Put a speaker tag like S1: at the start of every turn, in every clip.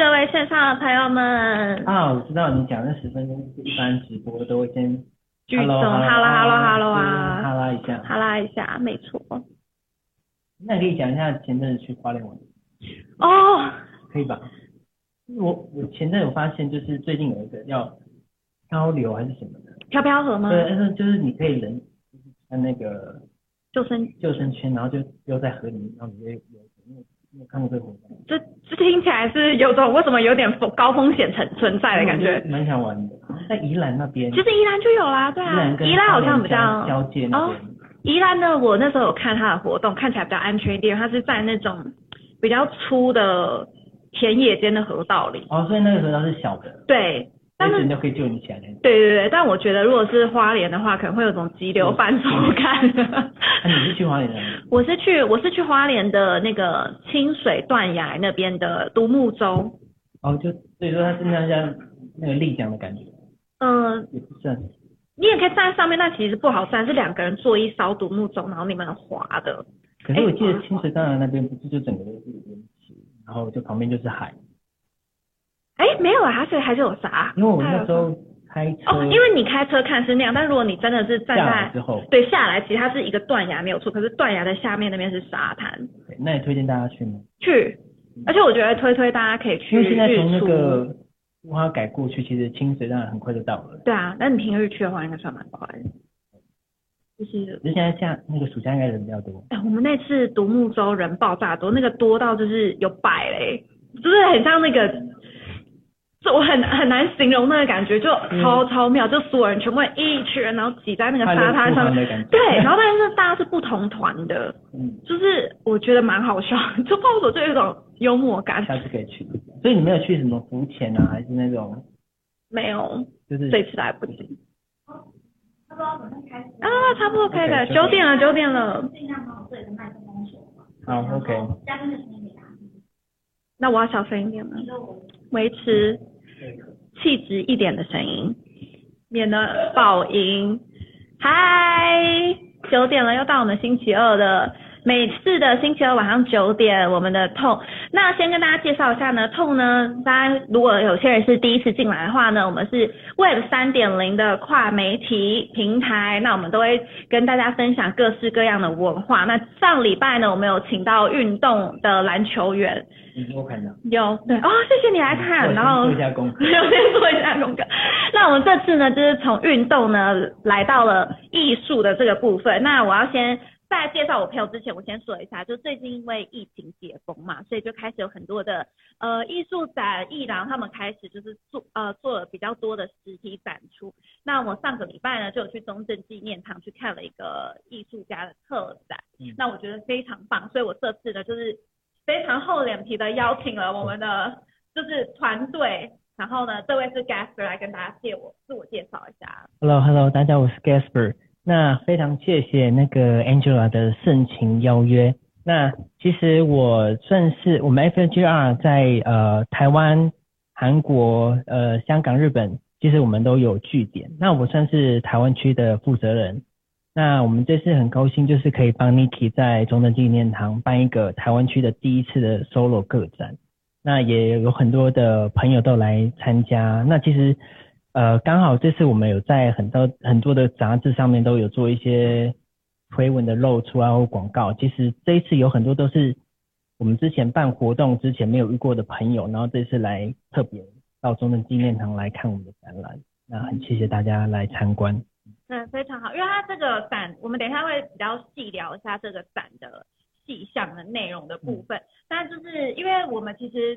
S1: 各位线上的朋友们。
S2: 啊，我知道你讲那十分钟是一般直播都会先
S1: 剧中
S2: hello
S1: hello hello hello 啊
S2: 哈拉一下。
S1: 哈拉一下，没错。
S2: 那你可以讲一下前阵子去花莲玩，
S1: 哦，
S2: 可以吧？我我前阵有发现，就是最近有一个叫漂流还是什么的，
S1: 漂漂河吗？
S2: 对，但是就是你可以人穿那个
S1: 救生，
S2: 救生圈，然后就丢在河里面，然后你就游看过这个活动？
S1: 这这听起来是有种为什么有点风高风险存存在的感觉。
S2: 蛮想玩的，在宜兰那边。
S1: 其实宜兰就有啦，对啊
S2: 宜兰，
S1: 好像比较
S2: 交界那
S1: 哦
S2: 边。
S1: 宜兰呢，我那时候有看它的活动，看起来比较安全一点，它是在那种比较粗的田野间的河道里。
S2: 哦，所以那个河道是小的，
S1: 对，但是
S2: 但是就可以救你起来的。
S1: 对对对，但我觉得如果是花莲的话，可能会有种急流泛舟感。
S2: 那你是去花莲的吗？
S1: 我是去我是去花莲的那个清水断崖那边的独木舟，
S2: 哦，就所以说它是那像那个丽江的感觉，
S1: 嗯、
S2: 也不算。
S1: 你也可以站在上面，但其实不好站，是两个人坐一艘独木舟，然后你们划的。
S2: 可是我记得清水断崖那边不是就整个都是岩石，然后就旁边就是海。
S1: 哎，没有啊，还是还是有啥？
S2: 因为我那时候开车，
S1: 哦，因为你开车看是那样，但如果你真的是站在
S2: 之后，
S1: 对下来，其实它是一个断崖没有错，可是断崖的下面那边是沙滩。
S2: 对那你推荐大家去吗？
S1: 去，而且我觉得推推大家可以去
S2: 因为现在从那。个乌哈改过去，其实清水当然很快就到了。
S1: 对啊，那你平日去的话，应该算蛮快的。就是，
S2: 可是现在下那个暑假应该人比较多。
S1: 哎，我们那次独木舟人爆炸多，那个多到就是有百嘞，就是很像那个，这我很很难形容那个感觉，就超、超妙，就所有人全部一群人，然后挤在那个沙滩上面，
S2: 的感觉。
S1: 对，然后但是大家是不同团的，
S2: 嗯，
S1: 就是我觉得蛮好笑，就泡手就有一种幽默感，
S2: 下次可以去。所以你没有去什么浮潜啊，还是那种
S1: 没有，
S2: 就是
S1: 这次来不及。
S3: 差不多马上开始。
S1: 啊，差不多可以了九点了，九点了。
S2: 好，OK。
S3: 嘉宾的声音给大家听。
S1: 那我要小声一点了，维持气质一点的声音，免得爆音。嗨，九点了，又到我们星期二的每次的星期二晚上九点，我们的痛。那先跟大家介绍一下呢，痛呢，大家如果有些人是第一次进来的话呢，我们是 Web 三点零的跨媒体平台，那我们都会跟大家分享各式各样的文化。那上礼拜呢，我们有请到运动的篮球员，
S2: 你有看到？
S1: 有对哦，谢谢你来看，
S2: 我
S1: 然后
S2: 做一下功课。
S1: 我先做一下功课。那我们这次呢，就是从运动呢来到了艺术的这个部分。那我要先在介绍我朋友之前，我先说一下，就最近因为疫情解封嘛，所以就开始有很多的呃艺术展、艺廊，他们开始就是做呃做了比较多的实体展出。那我上个礼拜呢，就有去中正纪念堂去看了一个艺术家的特展，
S2: 嗯
S1: 那我觉得非常棒，所以我这次呢就是非常厚脸皮的邀请了我们的就是团队，然后呢，这位是 Gasper 来跟大家借我自我介绍一下。
S2: Hello，Hello，大家好，我是 Gasper。那非常谢谢那个 Angela 的盛情邀约。那其实我算是我们 F N G R 在呃台湾、韩国、呃香港、日本，其实我们都有据点。那我算是台湾区的负责人。那我们这次很高兴，就是可以帮 Niki 在中正纪念堂办一个台湾区的第一次的 solo 个展。那也有很多的朋友都来参加。那其实呃，刚好这次我们有在很多很多的杂志上面都有做一些推文的露出啊或广告。其实这一次有很多都是我们之前办活动之前没有遇过的朋友，然后这次来特别到中正纪念堂来看我们的展览。那很谢谢大家来参观。
S1: 嗯，非常好，因为它这个展，我们等一下会比较细聊一下这个展的细项的内容的部分。但就是因为我们其实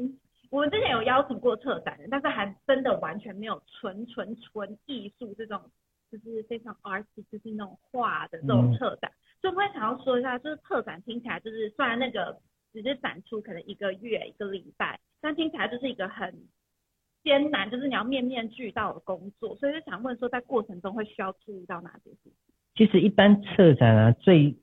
S1: 我们之前有邀请过策展人，但是还真的完全没有纯纯纯艺术这种，就是非常 arty，就是那种画的这种
S2: 嗯
S1: 策展。所以我会想要说一下，就是策展听起来就是虽然那个只是展出可能一个月一个礼拜，但听起来就是一个很艰难，就是你要面面俱到的工作，所以就想问说，在过程中会需要注意到哪些事情？
S2: 其实一般策展啊，最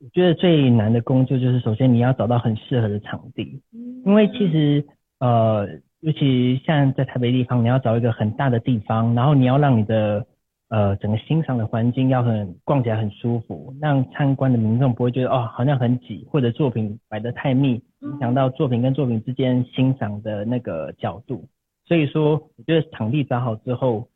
S2: 我觉得最难的工作就是首先你要找到很适合的场地，因为其实呃，尤其像在台北地方，你要找一个很大的地方，然后你要让你的呃整个欣赏的环境要很逛起来很舒服，让参观的民众不会觉得哦好像很挤，或者作品摆得太密，影响到作品跟作品之间欣赏的那个角度。所以说，我觉得场地找好之后，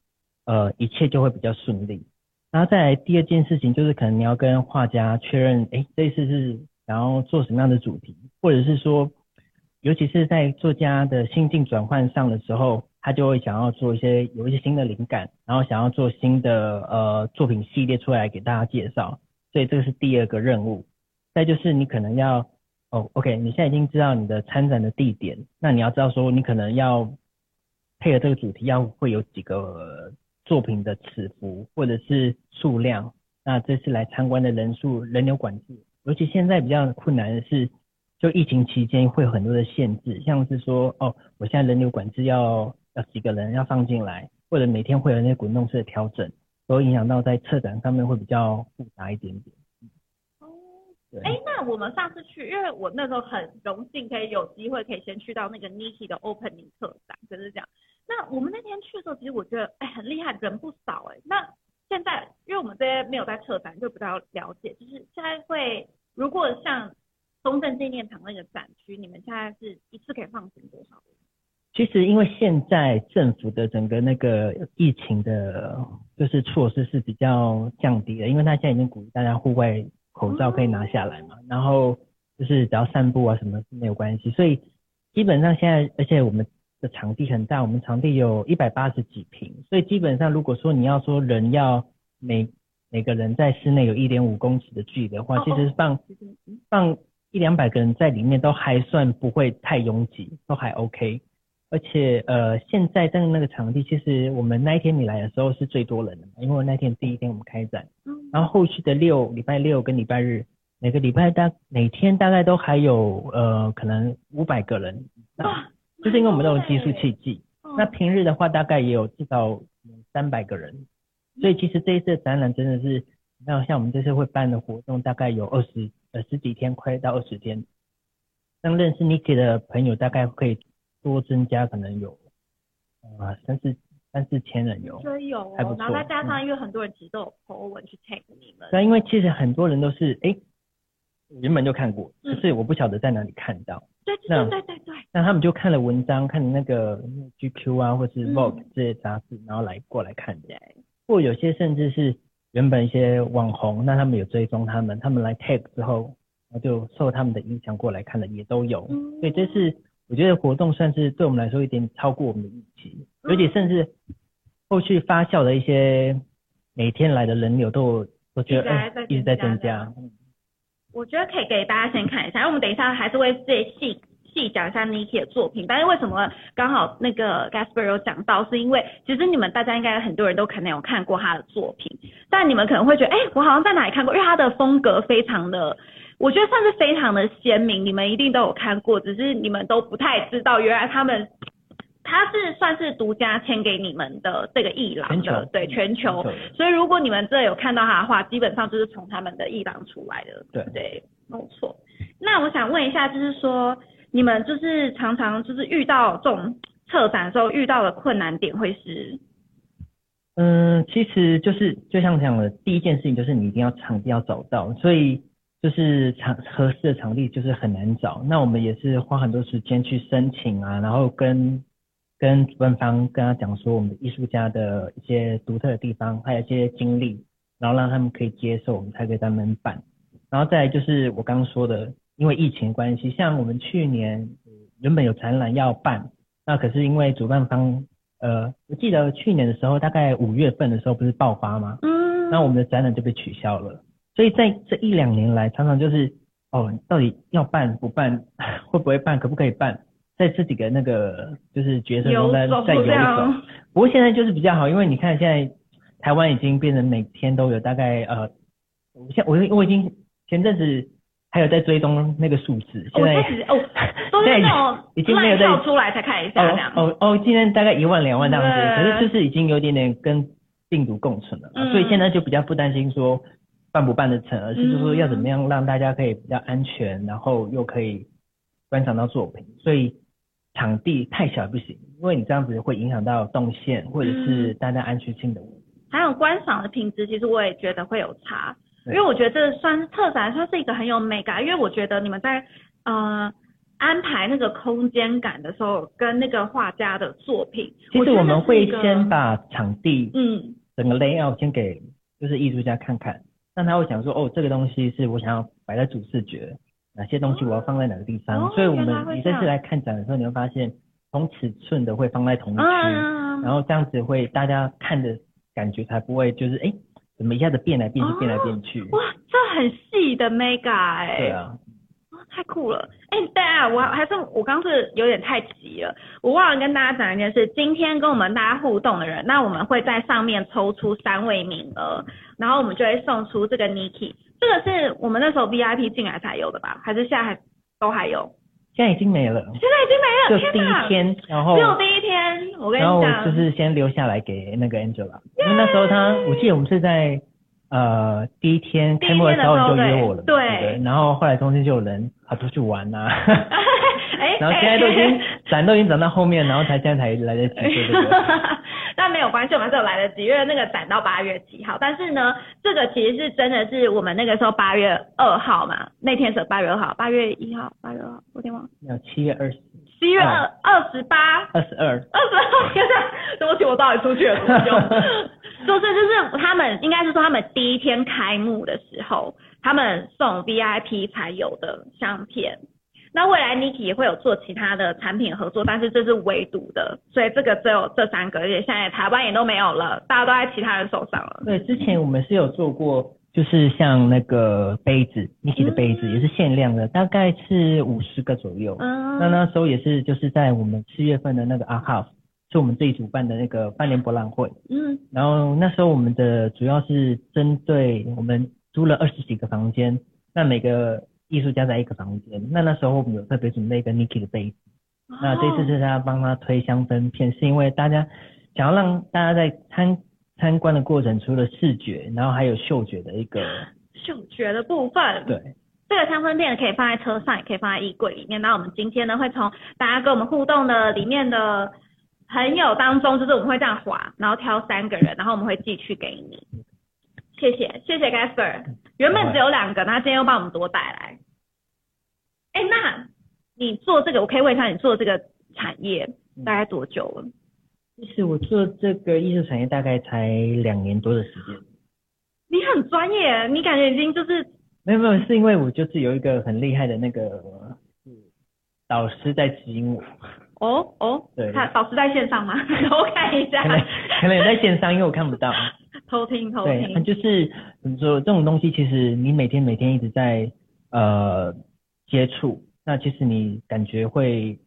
S2: 呃，一切就会比较顺利。然后再来第二件事情，就是可能你要跟画家确认，哎，这次是想要做什么样的主题，或者是说。尤其是在作家的心境转换上的时候，他就会想要做一些有一些新的灵感，然后想要做新的呃作品系列出来给大家介绍，所以这个是第二个任务。再就是你可能要哦，OK，你现在已经知道你的参展的地点，那你要知道说你可能要配合这个主题要会有几个作品的尺幅或者是数量，那这次来参观的人数人流管制，尤其现在比较困难的是。就疫情期间会有很多的限制，像是说哦，我现在人流管制要要几个人要放进来，或者每天会有那些滚动式的调整，都影响到在策展上面会比较复杂一点点。
S1: 哦，哎，那我们上次去，因为我那时候很荣幸可以有机会可以先去到那个 Niki 的 Opening 特展，就是这样。那我们那天去的时候，其实我觉得哎很厉害，人不少哎。那现在因为我们这些没有在策展，就不太了解，就是现在会如果像。中正纪念堂那个展区，你们现在是一次可以放行多少人？
S2: 其实因为现在政府的整个那个疫情的，就是措施是比较降低的，因为他现在已经鼓励大家户外口罩可以拿下来嘛，然后就是只要散步啊什么是没有关系，所以基本上现在，而且我们的场地很大，我们场地有一百八十几平，所以基本上如果说你要说人要每每个人在室内有一点五公尺的距离的话，其实放放。一两百个人在里面都还算不会太拥挤，都还 OK。而且呃，现在在那个场地，其实我们那一天你来的时候是最多人的嘛，因为那天第一天我们开展，然后后续的六礼拜六跟礼拜日，每个礼拜大每天大概都还有呃可能五百个人，就是因为我们都有计数器计，那平日的话大概也有至少三百个人，所以其实这一次展览真的是，那像我们这次会办的活动大概有二十。呃，十几天快到二十天，像认识 Niki 的朋友，大概可以多增加，可能有啊三四三四千人有，
S1: 所以有，然后再加上因为很多人其实都有 po 文去 tag 你们，
S2: 对，因为其实很多人都是哎原本就看过，可是我不晓得在哪里看到，
S1: 对对对对对，
S2: 那他们就看了文章，看那个 GQ 啊，或是 Vogue 这些杂志，然后来过来看的，或有些甚至是。原本一些网红，那他们有追踪他们，他们来 tag 之后，然后就受他们的影响过来看的也都有，所以这是我觉得活动算是对我们来说有点超过我们的预期，而且甚至后续发酵的一些每天来的人流都我觉得一直在增加。
S1: 我觉得可以给大家先看一下，因为我们等一下还是会这细。细讲一下 Niki 的作品，但是为什么刚好那个 Gasper 有讲到，是因为其实你们大家应该很多人都可能有看过他的作品，但你们可能会觉得，哎，我好像在哪里看过，因为他的风格非常的，我觉得算是非常的鲜明，你们一定都有看过，只是你们都不太知道，原来他们他是算是独家签给你们的这个艺廊的，对全球，所以如果你们这有看到他的话，基本上就是从他们的艺廊出来的，
S2: 对
S1: 对，没错。那我想问一下，就是说。你们就是常常就是遇到这种策展的时候遇到的困难点会是？
S2: 嗯，其实就是就像讲的，第一件事情就是你一定要场地要找到，所以就是场合适的场地就是很难找。那我们也是花很多时间去申请啊，然后跟跟主办方跟他讲说我们艺术家的一些独特的地方，还有一些经历，然后让他们可以接受，我们才可以他们办。然后再就是我刚刚说的。因为疫情关系，像我们去年原本有展览要办，那可是因为主办方，呃，我记得去年的时候，大概五月份的时候不是爆发吗？嗯。那我们的展览就被取消了。所以在这一两年来，常常就是，哦，到底要办不办，会不会办，可不可以办，在这几个那个就是角色中在在游走。不过现在就是比较好，因为你看现在台湾已经变成每天都有大概呃，我现我我已经前阵子。还有在追踪那个数字，现在
S1: 哦，都是那种已经没有跳出来才看一下这样。
S2: 哦哦，今天大概一万两万这样子，可是就是已经有点点跟病毒共存了，所以现在就比较不担心说办不办得成，而是就说要怎么样让大家可以比较安全，然后又可以观赏到作品。所以场地太小不行，因为你这样子会影响到动线或者是大家安全性的问题。
S1: 还有观赏的品质，其实我也觉得会有差，因为我觉得这算特展算是一个很有美感，因为我觉得你们在呃安排那个空间感的时候，跟那个画家的作品，
S2: 其实我们会先把场地
S1: 嗯
S2: 整个 layout 先给就是艺术家看看，让他会想说，哦，这个东西是我想要摆在主视觉，哪些东西我要放在哪个地方。
S1: 哦
S2: 所以我们你这次来看展的时候，你会发现同尺寸的会放在同一区，
S1: 嗯，
S2: 然后这样子会大家看的感觉才不会就是哎，怎么一下子变来变去，
S1: 哦
S2: 变来变去。
S1: 哇，这很细的 mega 哎、
S2: 对啊，
S1: 哇太酷了！哎、对啊，我还是我刚是有点太急了，我忘了跟大家讲一件事。今天跟我们大家互动的人，那我们会在上面抽出三位名额，然后我们就会送出这个 Niki。这个是我们那时候 VIP 进来才有的吧？还是现在还都还有？
S2: 现在已经没了，
S1: 现在已经没了，
S2: 就第！一天，然后
S1: 只有第一天，我跟你
S2: 然后
S1: 讲，
S2: 就是先留下来给那个 Angela，因为那时候他，我记得我们是在呃第一天开幕的时候你就约我了
S1: 对
S2: 对对？然后后来中间就有人跑出去玩呐、
S1: 哎，
S2: 然后现在都已经 展都已经展到后面，然后才现在才来得及做这个。
S1: 但没有关系，我们是有来得及，因为那个展到八月七号。但是呢，这个其实是真的是我们那个时候八月二号嘛，那天是八月二号，八月一号，八月二号，我有点忘了，
S2: 没有七月二十
S1: 七月二二十八，
S2: 二十二，
S1: 二十二，天哪，对不起，我到底出去了多久？就是就是他们应该是说他们第一天开幕的时候，他们送 VIP 才有的相片。那未来 Niki 也会有做其他的产品合作，但是这是唯独的，所以这个只有这三个，而且现在台湾也都没有了，大家都在其他人手上了。
S2: 对，之前我们是有做过，就是像那个杯子，Niki 的杯子、
S1: 嗯
S2: 也是限量的，大概是五十个左右。
S1: 嗯，
S2: 那那时候也是就是在我们四月份的那个 Art House，是我们自己主办的那个半年博览会。
S1: 嗯
S2: 然后那时候我们的主要是针对我们租了二十几个房间，那每个艺术家在一个房间。那那时候我们有特别准备一个 Niki 的杯子，那这次
S1: 哦
S2: 是他帮他推香氛片，是因为大家想要让大家在参参观的过程，除了视觉，然后还有嗅觉的一个
S1: 嗅觉的部分，
S2: 对。
S1: 这个香氛片可以放在车上，也可以放在衣柜里面。那我们今天呢，会从大家跟我们互动的里面的朋友当中，就是我们会这样划，然后挑三个人，然后我们会寄去给你。谢谢，谢谢 Gasper。原本只有两个，那今天又帮我们多带来。哎，那你做这个，我可以问一下，你做这个产业大概多久了？
S2: 其实我做这个艺术产业大概才两年多的时间，
S1: 你很专业，你感觉已经就是
S2: 没有没有，是因为我就是有一个很厉害的那个嗯导师在指引我，
S1: 哦哦，
S2: 对
S1: 他导师在线上吗？我看一下
S2: 可，能可能也在线上，因为我看不到。
S1: 偷听偷
S2: 对，
S1: 听。
S2: 就是怎么说，这种东西其实你每天每天一直在呃接触，那其实你感觉会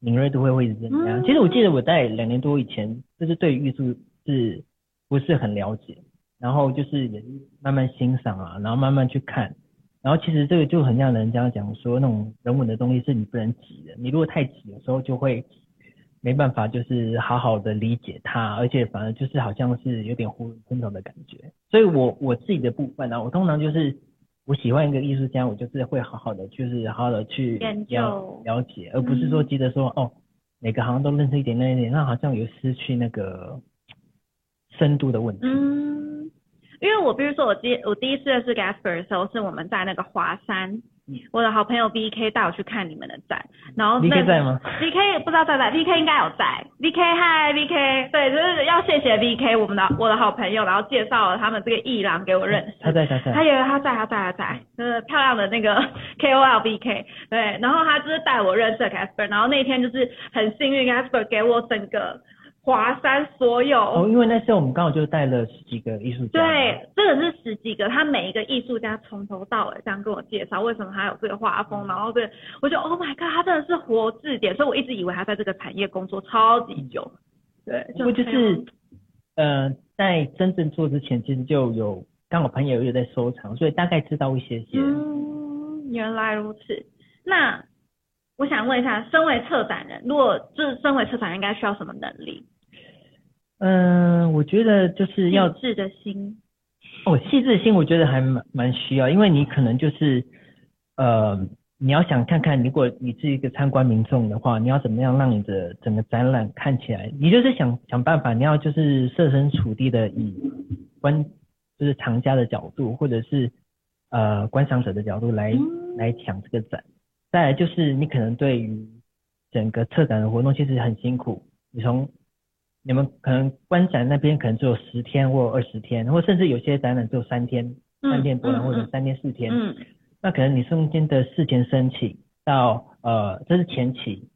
S2: 敏锐度会会增加。
S1: 嗯
S2: 其实我记得我在两年多以前，就是对艺术是不是很了解，然后就是也是慢慢欣赏啊，然后慢慢去看。然后其实这个就很像人家讲说，那种人文的东西是你不能急的，你如果太急，有时候就会没办法，就是好好的理解它，而且反而就是好像是有点囫囵吞枣的感觉。所以我我自己的部分呢、啊，我通常就是我喜欢一个艺术家，我就是会好好的，就是好好的去
S1: 研究
S2: 了了解，而不是说急着说、哦，每个好像都认识一点那一点，那好像有失去那个深度的问题。
S1: 嗯，因为我比如说我第我第一次认识 Gasper 的时候，是我们在那个华山，
S2: 嗯
S1: 我的好朋友 VK 带我去看你们的展，然后
S2: VK 在吗
S1: ？VK 不知道在不在，VK 应该有在。VK 嗨 VK，对，就是要谢谢 VK 我们的我的好朋友，然后介绍了他们这个艺廊给我认识。
S2: 他在他在。
S1: 他以为他在，他在，他在，就是漂亮的那个 K O L V K，对，然后他就是带我认识了 Casper，然后那天就是很幸运，Casper 给我整个华山所有，
S2: 哦，因为那时候我们刚好就带了十几个艺术家，
S1: 对，这个是十几个，他每一个艺术家从头到尾这样跟我介绍为什么他有这个画风，然后这个我就 Oh my God，他真的是活字典，所以我一直以为他在这个产业工作超级久，对，
S2: 不过就是呃，在真正做之前，其实就有刚好朋友有在收藏，所以大概知道一些些。
S1: 嗯，原来如此。那我想问一下，身为策展人，如果就是身为策展人，应该需要什么能力？
S2: 嗯、我觉得就是要
S1: 细致的心。
S2: 哦，细致心，我觉得还蛮蛮需要，因为你可能就是呃，你要想看看，如果你是一个参观民众的话，你要怎么样让你的整个展览看起来？你就是想想办法，你要就是设身处地的以观就是藏家的角度，或者是呃观赏者的角度来来抢这个展。再来就是你可能对于整个策展的活动其实很辛苦，你从你们可能观展那边可能只有十天或二十天，或甚至有些展览只有三天，三天博览或者三天四天。
S1: 嗯
S2: 那可能你中间的事前申请到呃，这是前期，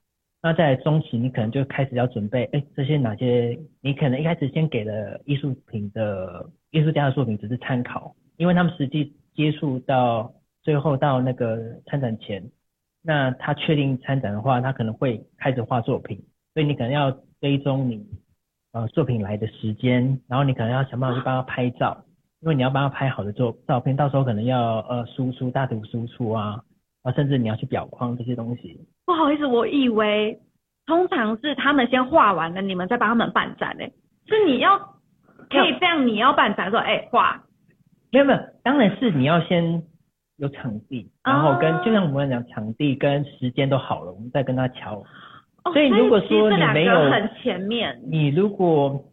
S2: 那在中期你可能就开始要准备，哎，这些哪些你可能一开始先给了艺术品的艺术家的作品只是参考，因为他们实际接触到最后到那个参展前，那他确定参展的话，他可能会开始画作品，所以你可能要追踪你呃作品来的时间，然后你可能要想办法去帮他拍照。因为你要帮他拍好的照照片，到时候可能要呃输出大图输出啊，啊甚至你要去裱框这些东西。
S1: 不好意思，我以为通常是他们先画完了，你们再帮他们办展诶、是你要可以这样，你要办展说，哎、画，
S2: 没有没有，当然是你要先有场地，然后跟、
S1: 哦
S2: 就像我们讲场地跟时间都好了，我们再跟他瞧。
S1: 哦
S2: 所以如果说你没有
S1: 很前面，
S2: 你如果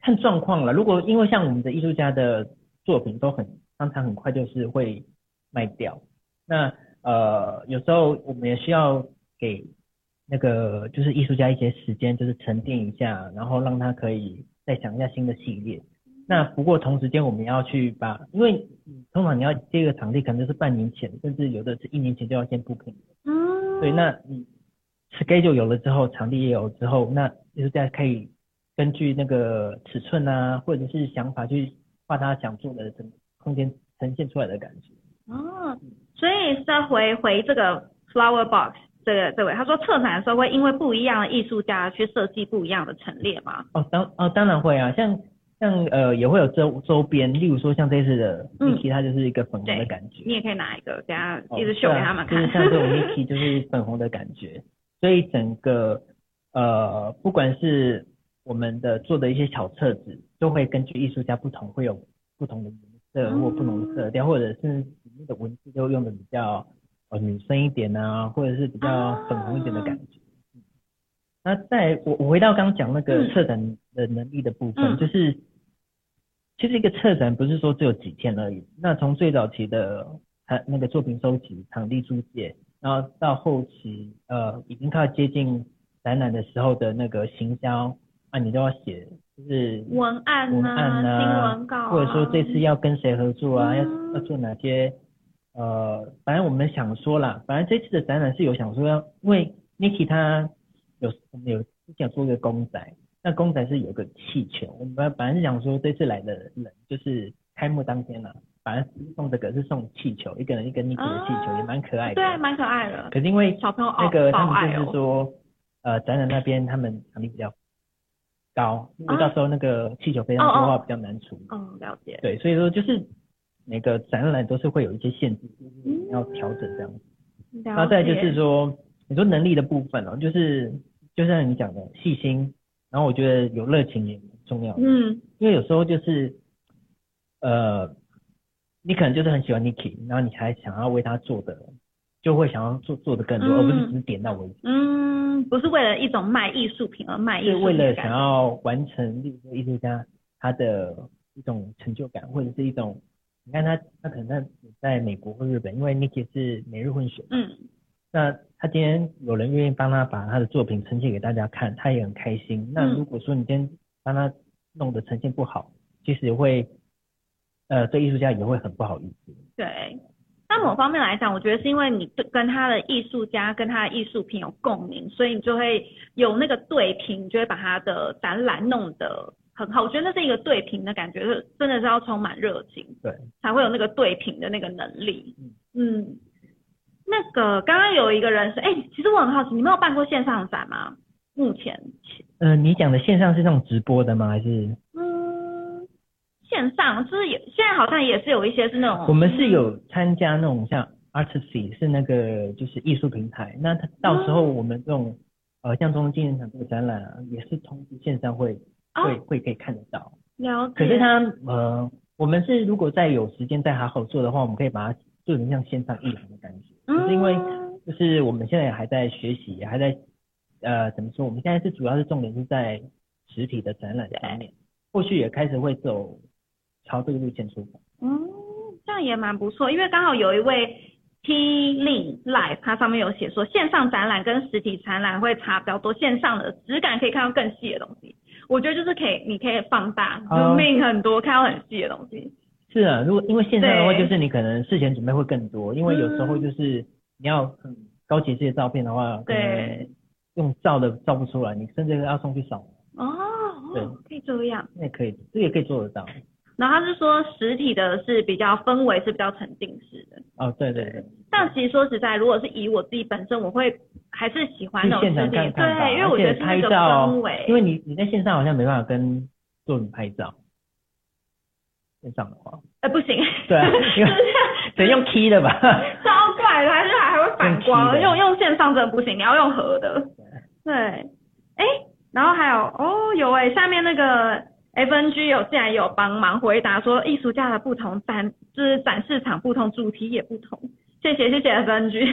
S2: 看状况了，如果因为像我们的艺术家的作品都很常常很快就是会卖掉，那呃有时候我们也需要给那个就是艺术家一些时间，就是沉淀一下，然后让他可以再想一下新的系列。那不过同时间我们要去把，因为嗯通常你要接个场地，可能就是半年前，甚至有的是一年前就要先 booking。
S1: 嗯，
S2: 对，那你 schedule 有了之后，场地也有之后，那艺术家可以根据那个尺寸啊，或者是想法去画他想做的整空间呈现出来的感觉。
S1: 哦，所以再回回这个 flower box 这个这位，他说策展的时候会因为不一样的艺术家去设计不一样的陈列吗？
S2: 哦，当哦当然会啊，像像呃也会有周周边，例如说像这次的
S1: 嗯
S2: Niki，它就是一个粉红的感觉。
S1: 你也可以拿一个，等一下
S2: 哦
S1: 一直秀给他们看。
S2: 就是像这种 Niki 就是粉红的感觉，所以整个呃不管是我们的做的一些小册子，都会根据艺术家不同会有不同的颜色或不同的色调，或者是里面的文字都用的比较呃女生一点啊，或者是比较粉红一点的感觉。嗯那在我我回到刚刚讲那个
S1: 嗯
S2: 策展的能力的部分，
S1: 嗯
S2: 就是其实一个策展不是说只有几天而已。那从最早期的呃那个作品收集、场地租借，然后到后期呃已经快要接近展览的时候的那个行销，啊你都要写就是
S1: 文案
S2: 文、案啊，
S1: 新闻稿、啊，
S2: 或者说这次要跟谁合作啊，要
S1: 嗯。
S2: 要做哪些呃，反正我们想说啦，反正这次的展览是有想说要，因为 Niki 他有我们有之前做一个公仔，那公仔是有个气球，我们本来是想说这次来的人就是开幕当天啦，反正送这个是送气球，一个人一根 Niki 的气球，
S1: 啊
S2: 也蛮可爱的。
S1: 对，蛮可爱的。
S2: 可是因为
S1: 小朋友
S2: 那个他们就是说，呃，展览那边他们场地比较高，如果
S1: 啊
S2: 到时候那个气球飞上去的话比较难处理。
S1: 嗯，了解。
S2: 对，所以说就是每个展览都是会有一些限制，就是
S1: 嗯
S2: 要调整这样然后再就是说，你说能力的部分哦，就是就像你讲的细心，然后我觉得有热情也很重要，
S1: 嗯
S2: 因为有时候就是呃，你可能就是很喜欢 Niki，然后你还想要为他做的，就会想要做做的更多，
S1: 嗯。
S2: 而不是只是点到为止。
S1: 嗯，不是为了一种卖艺术品而卖艺术品
S2: 为了想要完成，例如说艺术家他的一种成就感，或者是一种，你看他他可能在在美国或日本，因为 Niki 是美日混血，
S1: 嗯。
S2: 那他今天有人愿意帮他把他的作品呈现给大家看，他也很开心。那
S1: 嗯。
S2: 如果说你今天帮他弄的呈现不好，其实也会，呃，对艺术家也会很不好意思。
S1: 对。那某方面来讲，我觉得是因为你对跟他的艺术家跟他的艺术品有共鸣，所以你就会有那个对平，你就会把他的展览弄得很好。我觉得那是一个对平的感觉，是真的是要充满热情，
S2: 对，
S1: 才会有那个对平的那个能力。
S2: 嗯
S1: 嗯，那个刚刚有一个人说，哎、其实我很好奇，你没有办过线上展吗？目前，
S2: 呃，你讲的线上是那种直播的吗？还是
S1: 嗯，线上就是也现在好像也是有一些是那种，
S2: 我们是有参加那种像 Artsy 是那个就是艺术平台，那它到时候我们这种呃像中央纪念堂这个展览啊，也是同时线上会
S1: 哦
S2: 会会可以看得到。
S1: 了解，
S2: 可是它呃，我们是如果再有时间再好好做的话，我们可以把它做成像线上艺廊的感觉。
S1: 嗯
S2: 就是因为就是我们现在也还在学习，也还在呃怎么说？我们现在是主要是重点是在实体的展览上面，后续也开始会走朝这个路线出发。
S1: 嗯，这样也蛮不错，因为刚好有一位 T Lin Live，它上面有写说线上展览跟实体展览会差比较多，线上的质感可以看到更细的东西。我觉得就是可以，你可以放大
S2: 哦
S1: zoom in 很多，看到很细的东西。
S2: 是啊，如果因为线上的话，就是你可能事前准备会更多，因为有时候就是你要很高级这些照片的话，
S1: 对
S2: 用照的照不出来，你甚至要送去扫，
S1: 哦，
S2: 对
S1: 可以这样。
S2: 那也可以，这也可以做得到。
S1: 然后他是说实体的是比较氛围是比较沉浸式的，
S2: 哦，对对对，
S1: 但其实说实在，如果是以我自己本身，我会还是喜欢那种对，因为我觉得
S2: 拍
S1: 是那个
S2: 照
S1: 氛围，
S2: 因为你你在线上好像没办法跟作品拍照，线上的话，
S1: 呃不行，
S2: 对啊因为
S1: 就是
S2: 得用 key 的吧？
S1: 超怪的，还是还会反光，
S2: 用
S1: 用用线上真的不行，你要用合的。对，哎，然后还有哦有哎，下面那个 FNG 有竟然有帮忙回答说艺术家的不同展就是展示场不同，主题也不同。谢谢谢谢 FNG。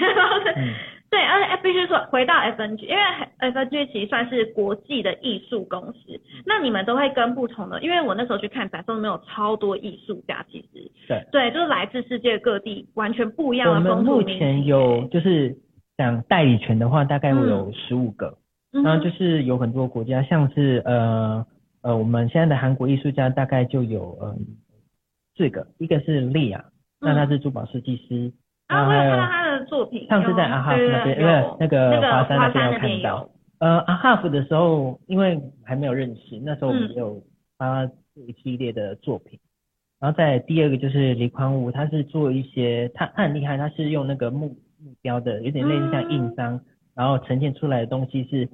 S2: 嗯
S1: 对，而且必须说回到 FNG，因为 FNG 其实算是国际的艺术公司，那你们都会跟不同的，因为我那时候去看展，上面有超多艺术家，其实
S2: 对。
S1: 对，就是来自世界各地完全不一样的
S2: 目
S1: 风土民情
S2: 前有
S1: 欸
S2: 就是讲代理权的话，大概会有十五个，
S1: 嗯
S2: 然后就是有很多国家，像是呃呃我们现在的韩国艺术家大概就有呃四个，一个是利亚，那他是珠宝设计师，然
S1: 啊，我有看到他的作品，
S2: 上次在
S1: 有
S2: 阿哈那边，
S1: 对
S2: 那个华山那边有看到
S1: 有。
S2: 呃，阿哈夫的时候，因为还没有认识，那时候我们有帮他做一系列的作品。然后再第二个就是李匡武，他是做一些，他他很厉害，他是用那个木木雕的，有点类似像印
S1: 嗯
S2: 章，然后呈现出来的东西是，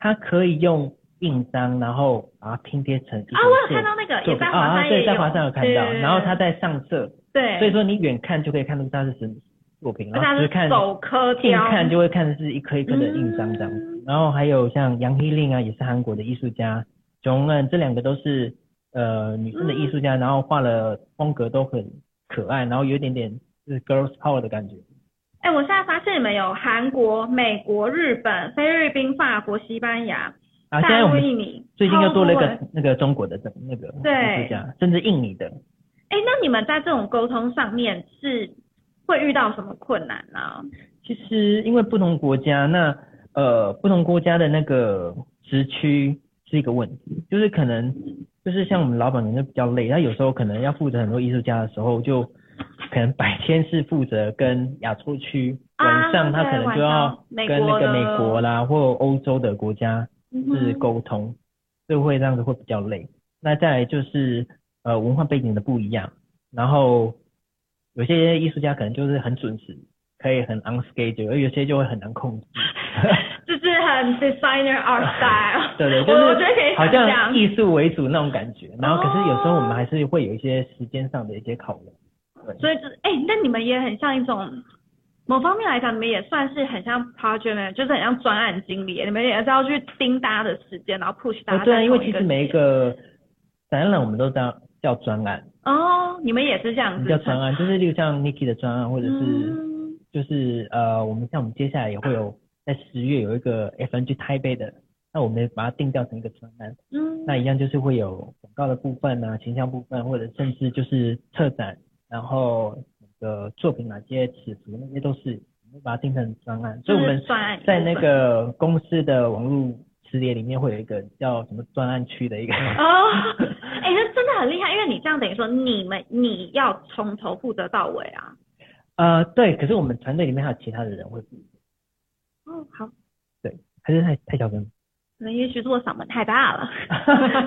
S2: 他可以用印章，然后把它拼贴成一
S1: 啊，我有看到那个，也在华
S2: 啊，对，在华山有看到，然后它在上色，
S1: 对，
S2: 所以说你远看就可以看出它是什么作品，然后只看
S1: 手刻
S2: 近
S1: 雕，
S2: 看就会看是一颗一颗的印章这样子。
S1: 嗯。
S2: 然后还有像杨希令啊，也是韩国的艺术家，琼恩这两个都是呃女生的艺术家，然后画了风格都很可爱，然后有一点点就是 girls power 的感觉。
S1: 哎，我现在发现你们有韩国、美国、日本、菲律宾、法国、西班牙、
S2: 啊，现在、我们
S1: 印尼，
S2: 最近又多了一个那个中国的这那个
S1: 对
S2: 艺术家，甚至印尼的。
S1: 哎，那你们在这种沟通上面是会遇到什么困难呢？
S2: 其实因为不同国家，那呃不同国家的那个时区是一个问题，就是可能就是像我们老板可能就比较累，他有时候可能要负责很多艺术家的时候，就可能白天是负责跟亚洲区，
S1: 啊
S2: 晚上他可能就要跟那个美
S1: 国
S2: 啦或欧洲的国家是沟通，所以会这样子会比较累。那再来就是呃文化背景的不一样，然后有些艺术家可能就是很准时，可以很 on schedule，而有些就会很难控制。
S1: 就是很 designer art style，
S2: 对 对，就
S1: 我我觉得可以
S2: 是好像艺术为主那种感觉。然后可是有时候我们
S1: 哦
S2: 还是会有一些时间上的一些考量。对，
S1: 所以就是哎，那你们也很像一种某方面来讲，你们也算是很像 project manager，就是很像专案经理，你们也是要去盯大家的时间，然后 push 大家。
S2: 哦对啊，因为其实每一个展览我们都叫叫专案，
S1: 哦，你们也是这样子
S2: 叫专案，就是例如像 Niki 的专案，或者是
S1: 嗯
S2: 就是呃，我们像我们接下来也会有在十月有一个 FNG 台北的，那我们把它定调成一个专案。
S1: 嗯，
S2: 那一样就是会有广告的部分啊、形象部分，或者甚至就是策展，然后那个作品哪些尺幅，那些都是我们把它定成专案。所以我们在那个公司的网络词典里面会有一个叫什么专案区的一个。
S1: 哦，哎、那真的很厉害，因为你这样等于说你们你要从头负责到尾啊。
S2: 呃，对，可是我们团队里面还有其他的人会负责，
S1: 哦，好，
S2: 对，还是太太小声，
S1: 可能也许是我嗓门太大了。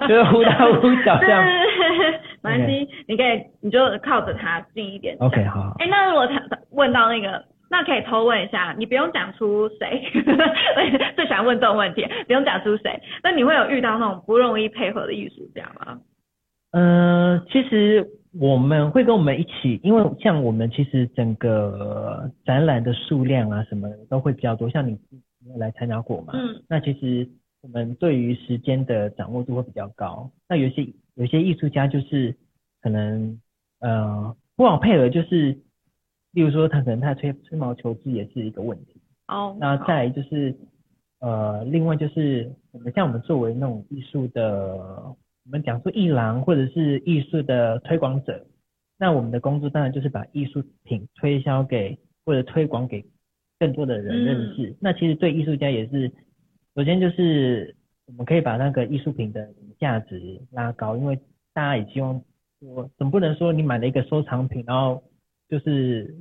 S2: 就是忽大忽小这样。
S1: 对，没关系，你可以你就靠着它近一点。
S2: OK，好好
S1: 哎、那如果他问到那个，那可以偷问一下，你不用讲出谁，我 最喜欢问这种问题，不用讲出谁。那你会有遇到那种不容易配合的艺术家吗？
S2: 嗯，其实我们会跟我们一起，因为像我们其实整个展览的数量啊什么的都会比较多，像你来参加过嘛？
S1: 嗯，
S2: 那其实我们对于时间的掌握度会比较高。那有些有些艺术家就是可能呃不好配合，就是例如说他可能他吹吹毛求疵也是一个问题。
S1: 哦，
S2: 那再就是呃，另外就是我们像我们作为那种艺术的，我们讲说艺廊或者是艺术的推广者，那我们的工作当然就是把艺术品推销给或者推广给更多的人认识。那其实对艺术家也是，首先就是我们可以把那个艺术品的价值拉高，因为大家也希望说，总不能说你买了一个收藏品，然后就是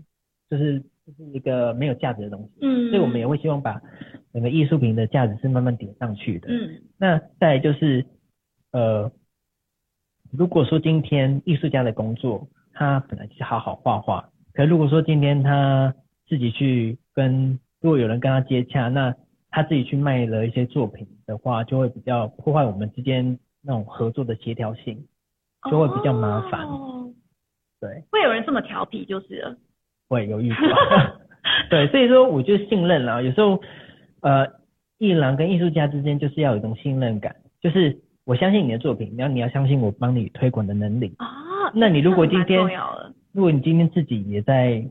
S2: 就是就是一个没有价值的东西。
S1: 嗯，
S2: 所以我们也会希望把整个艺术品的价值是慢慢叠上去的。
S1: 嗯
S2: 那再就是，呃，如果说今天艺术家的工作，他本来就是好好画画，可如果说今天他自己去跟，如果有人跟他接洽，那他自己去卖了一些作品的话，就会比较破坏我们之间那种合作的协调性，就会比较麻烦。
S1: 哦
S2: 对，
S1: 会有人这么调皮就是了。
S2: 会有遇到。对，所以说我就信任啦。有时候，呃，艺廊跟艺术家之间就是要有一种信任感，就是我相信你的作品，然后你要相信我帮你推广的能力。
S1: 啊，
S2: 那你如果今天如果你今天自己也在，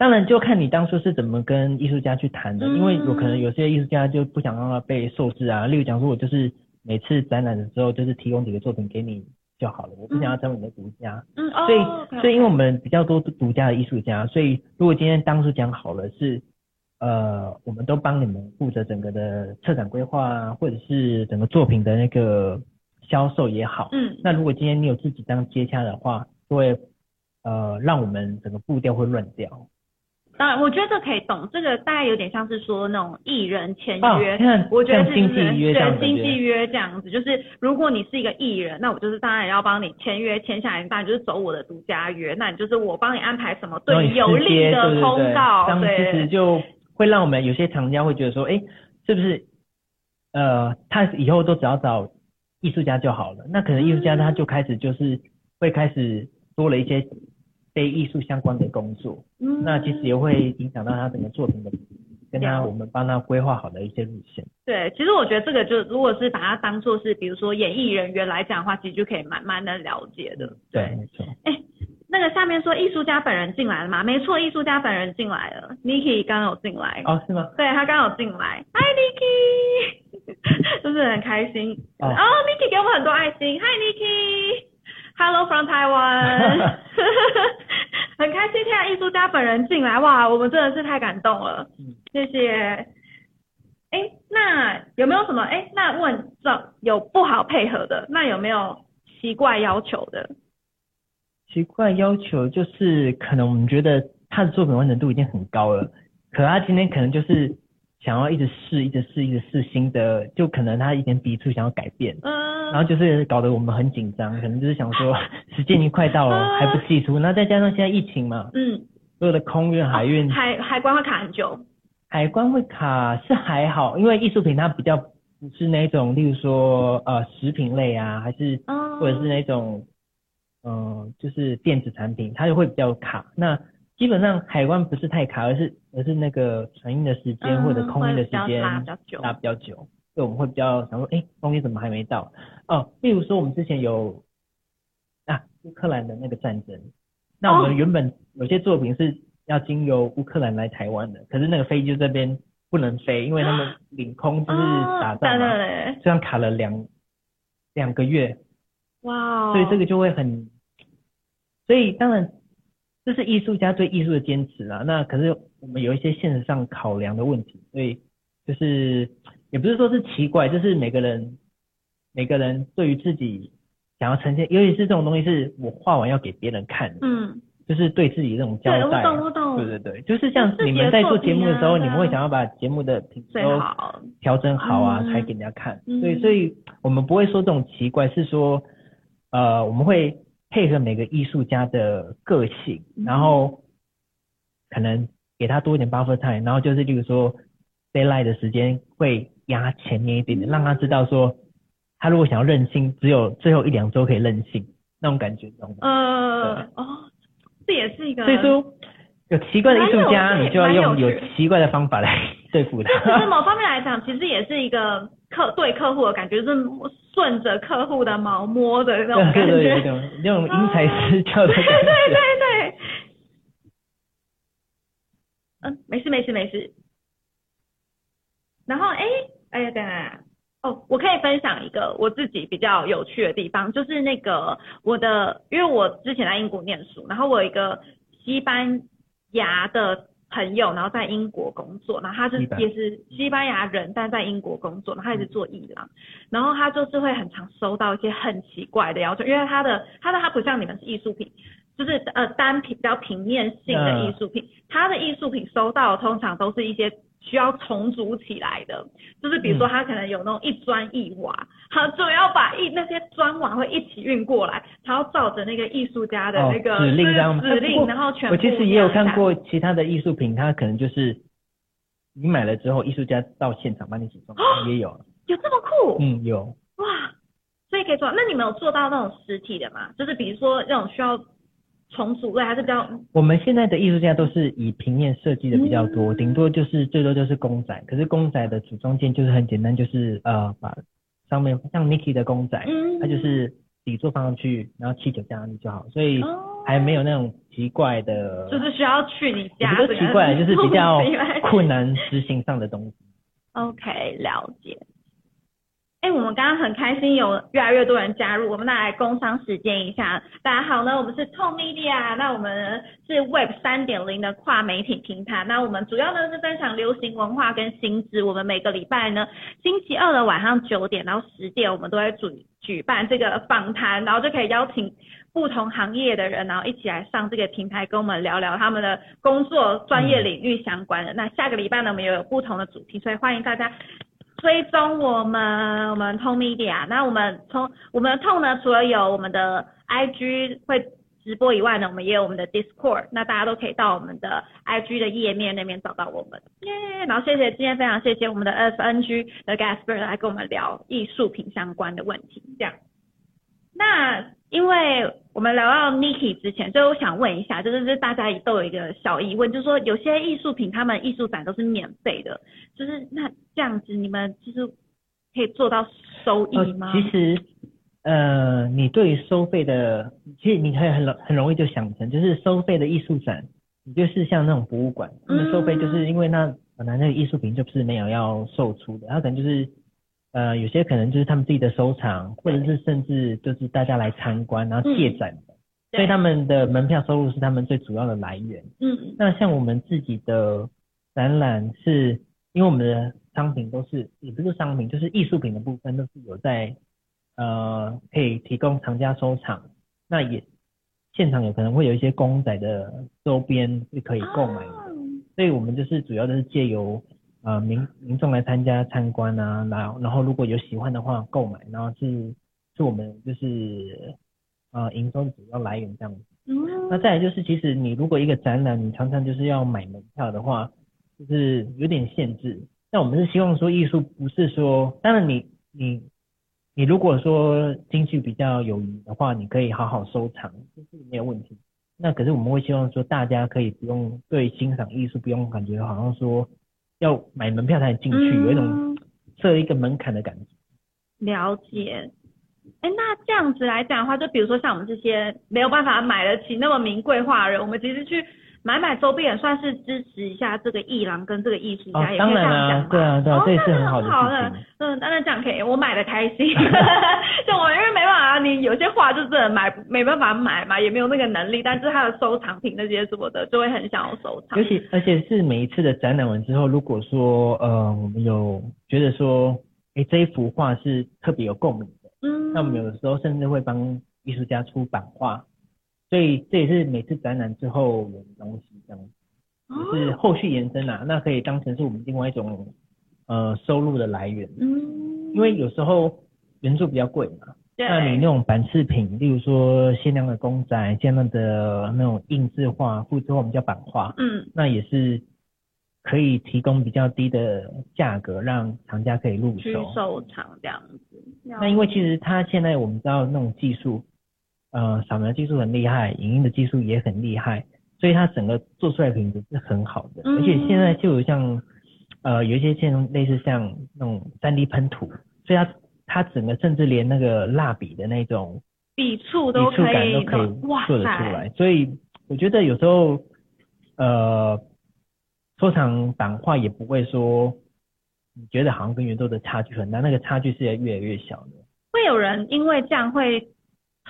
S2: 当然就看你当初是怎么跟艺术家去谈的，因为有可能有些艺术家就不想让他被受制啊。例如讲说，我就是每次展览的时候，就是提供几个作品给你就好了，我不想要成为你的独家。
S1: 嗯，哦
S2: 所以所以因为我们比较多独家的艺术家，所以如果今天当初讲好了是，呃，我们都帮你们负责整个的策展规划啊，或者是整个作品的那个销售也好，
S1: 嗯
S2: 那如果今天你有自己当接洽的话，就会呃让我们整个步调会乱掉。
S1: 当然，我觉得这可以懂，这个大概有点像是说那种艺人签
S2: 哦
S1: 约，
S2: 看
S1: 我觉得是
S2: 像经纪约这样子
S1: 对经纪约这样子，就是如果你是一个艺人，那我就是当然要帮你签约签下来，当然就是走我的独家约，那你就是我帮你安排什么对你有利的
S2: 对对
S1: 通告，
S2: 这样其实，就会让我们有些厂家会觉得说，哎，是不是呃他以后都只要找艺术家就好了？那可能艺术家他就开始就是会开始多了一些非艺术相关的工作，
S1: 嗯
S2: 那其实也会影响到他整个作品的跟他我们帮他规划好的一些路线。
S1: 对，其实我觉得这个就如果是把它当做是比如说演艺人员来讲的话，其实就可以慢慢的了解的。
S2: 对，没错。
S1: 哎那个下面说艺术家本人进来了吗？没错，艺术家本人进来了，Niki 刚刚有进来。
S2: 哦，是吗？
S1: 对他刚有进来，Hi Niki，就是很开心。
S2: 哦
S1: 哦、n i k i 给我们很多爱心，Hi Niki，Hello from Taiwan，很开心听到艺术家本人进来，哇，我们真的是太感动了，
S2: 嗯
S1: 谢谢。哎，那有没有什么？哎，那问这有不好配合的，那有没有奇怪要求的？
S2: 奇怪要求就是，可能我们觉得他的作品完成度已经很高了，可他今天可能就是想要一直试，一直试，一直试新的，就可能他一点笔触想要改变，
S1: 嗯，
S2: 然后就是搞得我们很紧张，可能就是想说时间已经快到了还不寄出，那再加上现在疫情嘛，
S1: 嗯，
S2: 所有的空运、海运、
S1: 海海关会卡很久，
S2: 海关会卡是还好，因为艺术品它比较不是那种，例如说呃食品类啊，还是
S1: 嗯，
S2: 或者是那种，嗯、就是电子产品，它就会比较卡。那基本上海关不是太卡，而是而是那个船运的时间、
S1: 嗯
S2: 或者空运的时间
S1: 拉比较久，
S2: 所以我们会比较想说，哎，东西怎么还没到？哦，例如说我们之前有啊乌克兰的那个战争，那我
S1: 哦
S2: 们原本有些作品是要经由乌克兰来台湾的，可是那个飞机就这边不能飞，因为他们领空就是打仗嘛，这样卡了两两个月，
S1: 哇哦，
S2: 所以这个就会很，所以当然这是艺术家对艺术的坚持啊。那可是我们有一些现实上考量的问题，所以就是也不是说是奇怪，就是每个人每个人对于自己想要呈现，尤其是这种东西是我画完要给别人看的，
S1: 嗯，
S2: 就是对自己这种交
S1: 对，我
S2: 代。
S1: 懂我懂，
S2: 对对对，就是像你们在做节目的时候，你们会想要把节目的品质都，调整好啊，
S1: 嗯
S2: 才给人家看。
S1: 嗯
S2: 所以，所以我们不会说这种奇怪，是说，呃，我们会配合每个艺术家的个性，
S1: 嗯
S2: 然后可能给他多一点 buffer time，然后就是例如说 d a y l i g h t 的时间会压前面一点点，让他知道说，他如果想要任性，只有最后一两周可以任性那种感觉，懂吗？
S1: 呃，哦，这也是一个，
S2: 所以说，有奇怪的艺术家，你就要用有奇怪的方法来对付他。
S1: 这其实某方面来讲，其实也是一个客对客户的感觉，就是顺着客户的毛摸的那种感
S2: 对对 对，
S1: 觉。
S2: 那种因材施教的
S1: 对
S2: 感觉。
S1: 对对对。嗯，没事没事没事。然后哎哎呀等等哦，我可以分享一个我自己比较有趣的地方，就是那个我的，因为我之前在英国念书，然后我有一个西班牙的朋友，然后在英国工作，然后他是也是西班牙人，但在英国工作，然后他一直做艺廊，然后他就是会很常收到一些很奇怪的要求，因为他的他的他不像你们是艺术品，就是呃单品比较平面性的艺术品，他的艺术品收到通常都是一些需要重组起来的，就是比如说
S2: 嗯
S1: 他可能有那种一砖一瓦，他就要把一那些砖瓦会一起运过来，他要照着那个艺术家的
S2: 哦
S1: 那个、
S2: 指令
S1: 指令，然后全部
S2: 我其实也有看过其他的艺术品，它可能就是你买了之后，艺术家到现场帮你组装，也有，
S1: 有这么酷，
S2: 嗯，有。
S1: 哇，所以可以做到。那你们有做到那种实体的吗？就是比如说那种需要重组类，还是比较
S2: 我们现在的艺术家都是以平面设计的比较多，
S1: 嗯
S2: 顶多就是最多就是公仔。可是公仔的组装件就是很简单，就是呃把上面像 Niki 的公仔，
S1: 嗯，
S2: 它就是底座放上去，然后气球加上去就好，所以
S1: 哦
S2: 还没有那种奇怪的，
S1: 就是需要去你家
S2: 奇怪，就是比较 困难执行上的东西。
S1: OK，了解。哎，我们刚刚很开心，有越来越多人加入，我们来工商时间一下。大家好呢，我们是 Tom Media，那我们是 Web 三点零的跨媒体平台。那我们主要呢是分享流行文化跟新知。我们每个礼拜呢，星期二的晚上九点到十点，我们都会举举办这个访谈，然后就可以邀请不同行业的人，然后一起来上这个平台，跟我们聊聊他们的工作专业领域相关的。那下个礼拜呢，我们也有不同的主题，所以欢迎大家追踪我们我们 Tone Media。那我们从我们的 Tom 呢，除了有我们的 IG 会直播以外呢，我们也有我们的 Discord，那大家都可以到我们的 IG 的页面那边找到我们。耶！然后谢谢今天非常谢谢我们的 FNG 的 Gasper 来跟我们聊艺术品相关的问题，这样。那因为我们聊到 Niki 之前，所以我想问一下，就是就是大家都有一个小疑问，就是说有些艺术品他们艺术展都是免费的，就是那这样子你们就是可以做到收益吗？
S2: 呃其实，呃，你对于收费的，其实你可以很容很容易就想成，就是收费的艺术展，你就是像那种博物馆，他们收费就是因为那本来那个艺术品就不是没有要售出的，它可能就是，呃，有些可能就是他们自己的收藏，或者是甚至就是大家来参观，然后借展的，所以他们的门票收入是他们最主要的来源。
S1: 嗯。
S2: 那像我们自己的展览是，因为我们的商品都是，也不是商品，就是艺术品的部分都是有在，呃，可以提供藏家收藏。那也现场有可能会有一些公仔的周边是可以购买的，
S1: 哦
S2: 所以我们就是主要的是借由呃民民众来参加参观啊，然后然后如果有喜欢的话购买，然后是是我们就是呃营收的主要来源这样子。
S1: 嗯
S2: 那再来就是，其实你如果一个展览，你常常就是要买门票的话，就是有点限制。那我们是希望说，艺术不是说，当然你你你如果说经济比较有余的话，你可以好好收藏，这是没有问题。那可是我们会希望说，大家可以不用对欣赏艺术不用感觉好像说要买门票才能进去，有一种
S1: 嗯
S2: 设一个门槛的感觉。
S1: 了解。哎，那这样子来讲的话，就比如说像我们这些没有办法买得起那么名贵画的人，我们其实去买买周边也算是支持一下这个艺廊跟这个艺术家，
S2: 哦
S1: 也可以这样讲吧。
S2: 对啊对啊
S1: 哦
S2: 这也是很好的
S1: 嗯，当然这样可以，我买的开心。就我因为没办法，你有些画就真的买没办法买嘛，也没有那个能力，但是他的收藏品那些什么的，就会很想要收藏。
S2: 尤。其而且是每一次的展览完之后，如果说呃我们有觉得说，诶这一幅画是特别有共鸣的，
S1: 嗯，
S2: 那我们有的时候甚至会帮艺术家出版画，所以这也是每次展览之后有的东西这样子，是后续延伸啊，那可以当成是我们另外一种呃收入的来源，
S1: 嗯，
S2: 因为有时候原著比较贵嘛，
S1: 对。
S2: 那你那种版饰品，例如说限量的公仔、限量的那种印制画、复制画，我们叫版画，
S1: 嗯
S2: 那也是可以提供比较低的价格，让厂家可以入手。
S1: 收藏这样子。
S2: 那因为其实它现在我们知道那种技术，呃，扫描技术很厉害，影音的技术也很厉害，所以它整个做出来品质是很好的。
S1: 嗯
S2: 而且现在就有像，呃，有一些像类似像那种三 D 喷涂，所以它它整个甚至连那个蜡笔的那种
S1: 笔触
S2: 笔
S1: 都可
S2: 触感都
S1: 以
S2: 可以
S1: 哇
S2: 做得出来。所以我觉得有时候，呃，收藏版画也不会说你觉得好像跟原作的差距很大，那个差距是越来越小的。
S1: 会有人因为这样会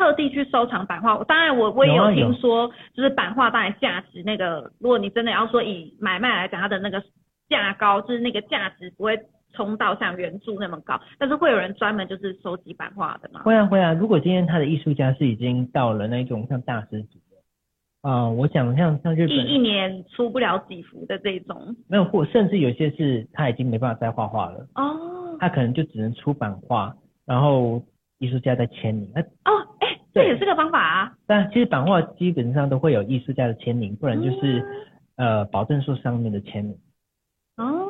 S1: 特地去收藏版画。当然我我也
S2: 有
S1: 听说，就是版画当然价值那个，如果你真的要说以买卖来讲，它的那个价高，就是那个价值不会冲到像原著那么高。但是会有人专门就是收集版画的嘛？
S2: 会啊会啊，如果今天他的艺术家是已经到了那种像大师级的，啊、我想像像日
S1: 一一年出不了几幅的这种。
S2: 没有或甚至有些是他已经没办法再画画了，
S1: 哦
S2: 他可能就只能出版画，然后艺术家在签名。那
S1: 哦，哎、这也是个方法啊。
S2: 但其实版画基本上都会有艺术家的签名，不然就是、呃保证书上面的签名。
S1: 哦，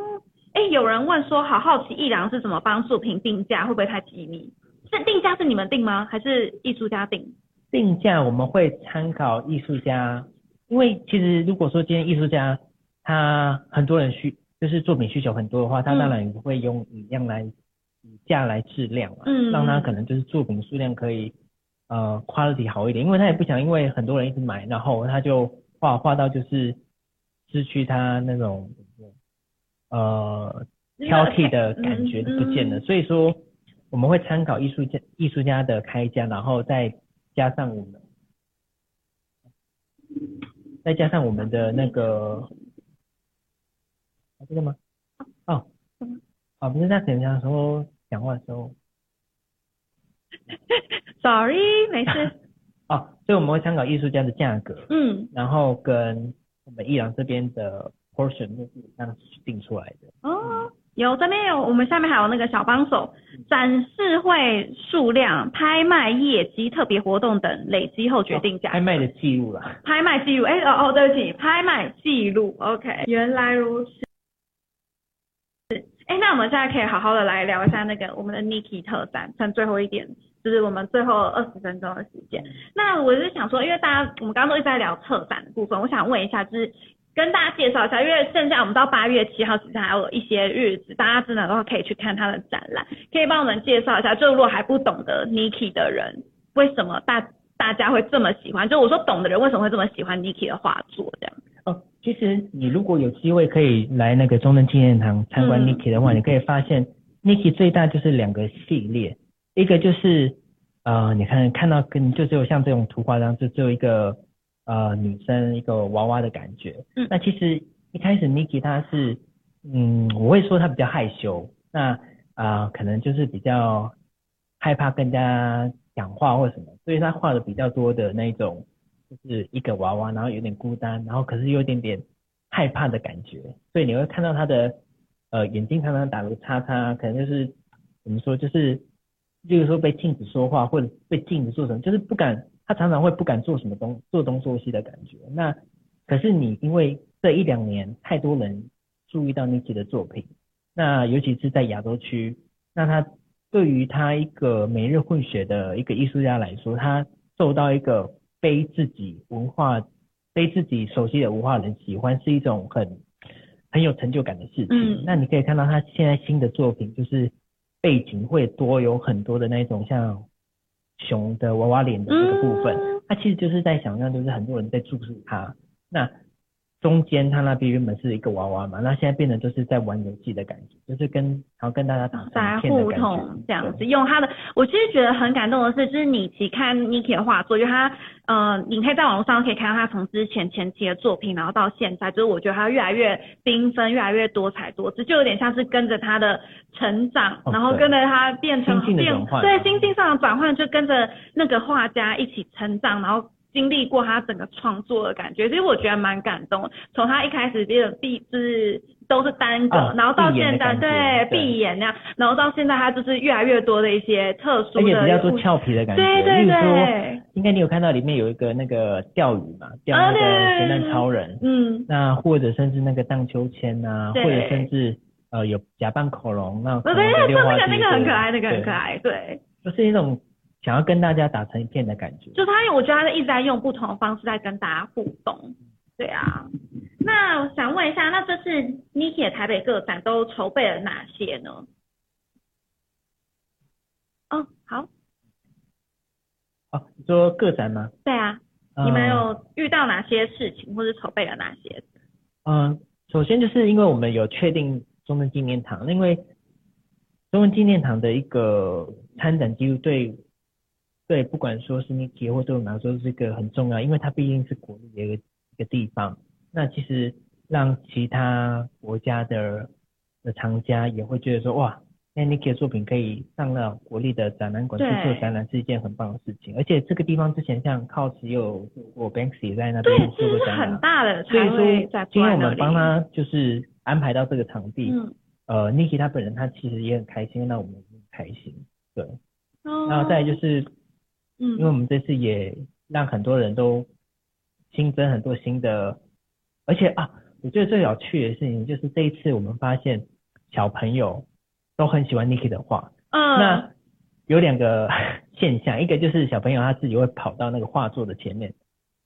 S1: 哎，有人问说，好好奇艺廊是怎么帮作品定价，会不会太机密？是定价是你们定吗？还是艺术家定？
S2: 定价我们会参考艺术家，因为其实如果说今天艺术家他很多人需就是作品需求很多的话，他
S1: 嗯
S2: 当然也会用一样来以价来质量嘛，
S1: 嗯。
S2: 让他可能就是作品数量可以呃 quality 好一点，因为他也不想因为很多人一直买，然后他就画画到就是失去他那种呃挑剔的感觉就不见了，
S1: 嗯。
S2: 所以说我们会参考艺术家艺术家的开价，然后再加上我们，再加上我们的那个，啊这个吗？哦，啊不是在等人时候讲话的时候，
S1: Sorry，没事。
S2: 哦，所以我们会参考艺术家的价格，
S1: 嗯，
S2: 然后跟我们伊朗这边的 portion 就是这样定出来的。
S1: 哦，有这边有，我们下面还有那个小帮手，展示会数量、拍卖业绩、特别活动等累积后决定价格。
S2: 拍卖的记录啦。
S1: 拍卖记录，哎、哦哦，对不起，拍卖记录，OK，原来如此。哎、那我们现在可以好好的来聊一下那个我们的 Niki 特展，剩最后一点，就是我们最后二十分钟的时间。那我是想说，因为大家我们刚刚都一直在聊特展的部分，我想问一下，就是跟大家介绍一下，因为剩下我们到八月七号，其实还有一些日子，大家真的都可以去看他的展览，可以帮我们介绍一下，就如果还不懂得 Niki 的人，为什么大大家会这么喜欢？就我说懂的人为什么会这么喜欢 Niki 的画作这样？
S2: 哦，其实你如果有机会可以来那个中正纪念堂参观
S1: 嗯
S2: Niki 的话，你可以发现 Niki 最大就是两个系列，一个就是呃，你看看到跟就只有像这种图画上就只有一个呃女生一个娃娃的感觉。
S1: 嗯
S2: 那其实一开始 Niki 她是嗯，我会说她比较害羞，那啊、呃可能就是比较害怕跟人家讲话或什么，所以她画的比较多的那种。就是一个娃娃，然后有点孤单，然后可是有点点害怕的感觉，所以你会看到他的呃眼睛常常打个叉叉，可能就是怎么说，就是就是说被禁止说话或者被禁止做什么，就是不敢，他常常会不敢做什么东做东做西的感觉。那可是你因为这一两年太多人注意到 Niki 的作品，那尤其是在亚洲区，那他对于他一个美日混血的一个艺术家来说，他受到一个非自己文化、非自己熟悉的文化人喜欢，是一种很很有成就感的事情。
S1: 嗯
S2: 那你可以看到他现在新的作品，就是背景会多有很多的那种像熊的娃娃脸的这个部分，
S1: 嗯
S2: 他其实就是在想象，就是很多人在注视他。那中间他那边原本是一个娃娃嘛，那现在变成就是在玩游戏的感觉，就是跟然后跟大家打
S1: 在
S2: 成一片的感
S1: 互动，这样子，用他的，我其实觉得很感动的是，就是你其实看 Niki 的画作，就是他，呃，你可以在网络上可以看到他从之前前期的作品，然后到现在，就是我觉得他越来越缤纷，越来越多彩多姿，就有点像是跟着他的成长，
S2: 哦
S1: 然后跟着他变成变对心境上的转换，就跟着那个画家一起成长，然后。经历过他整个创作的感觉，其实我觉得蛮感动。从他一开始这个闭就是都是单个，
S2: 啊
S1: 然后到现在对
S2: 对。
S1: 闭眼那样，然后到现在他就是越来越多的一些特殊
S2: 而且
S1: 的
S2: 比较多俏皮的感觉。
S1: 对对对，
S2: 应该你有看到里面有一个那个钓鱼嘛，钓那个咸蛋超人，
S1: 嗯，
S2: 那或者甚至那个荡秋千呐、
S1: 对。
S2: 或者甚至呃有假扮恐龙，那
S1: 对对对，那个那个很可爱，那个很可爱，对，
S2: 就是一种想要跟大家打成一片的感觉。
S1: 就他，我觉得他一直在用不同的方式在跟大家互动，对啊。那我想问一下，那这次 Niki 的台北个展都筹备了哪些呢？哦，好，
S2: 哦，你说个展吗？
S1: 对啊，
S2: 呃
S1: 你们有遇到哪些事情，或是筹备了哪些？
S2: 嗯、首先就是因为我们有确定中正纪念堂，因为中正纪念堂的一个参展记录对对，不管说是 Niki 或对我们来说是一个很重要，因为它毕竟是国立的一个一个地方。那其实让其他国家的的藏家也会觉得说，哇，那 Niki 的作品可以上到国立的展览馆去做展览，是一件很棒的事情。而且这个地方之前像 c o s 也有做过，Banksy 也在那边，做过展览
S1: 很。大的
S2: 所以说
S1: 在，
S2: 今天我们帮他就是安排到这个场地，
S1: 嗯，
S2: 呃，Niki 他本人他其实也很开心，那我们也很开心，对。
S1: 然
S2: 然后再来就是，
S1: 嗯，
S2: 因为我们这次也让很多人都新增很多新的，而且啊，我觉得最有趣的事情就是这一次我们发现小朋友都很喜欢 Niki 的画，
S1: 嗯，
S2: 那有两个 现象，一个就是小朋友他自己会跑到那个画作的前面，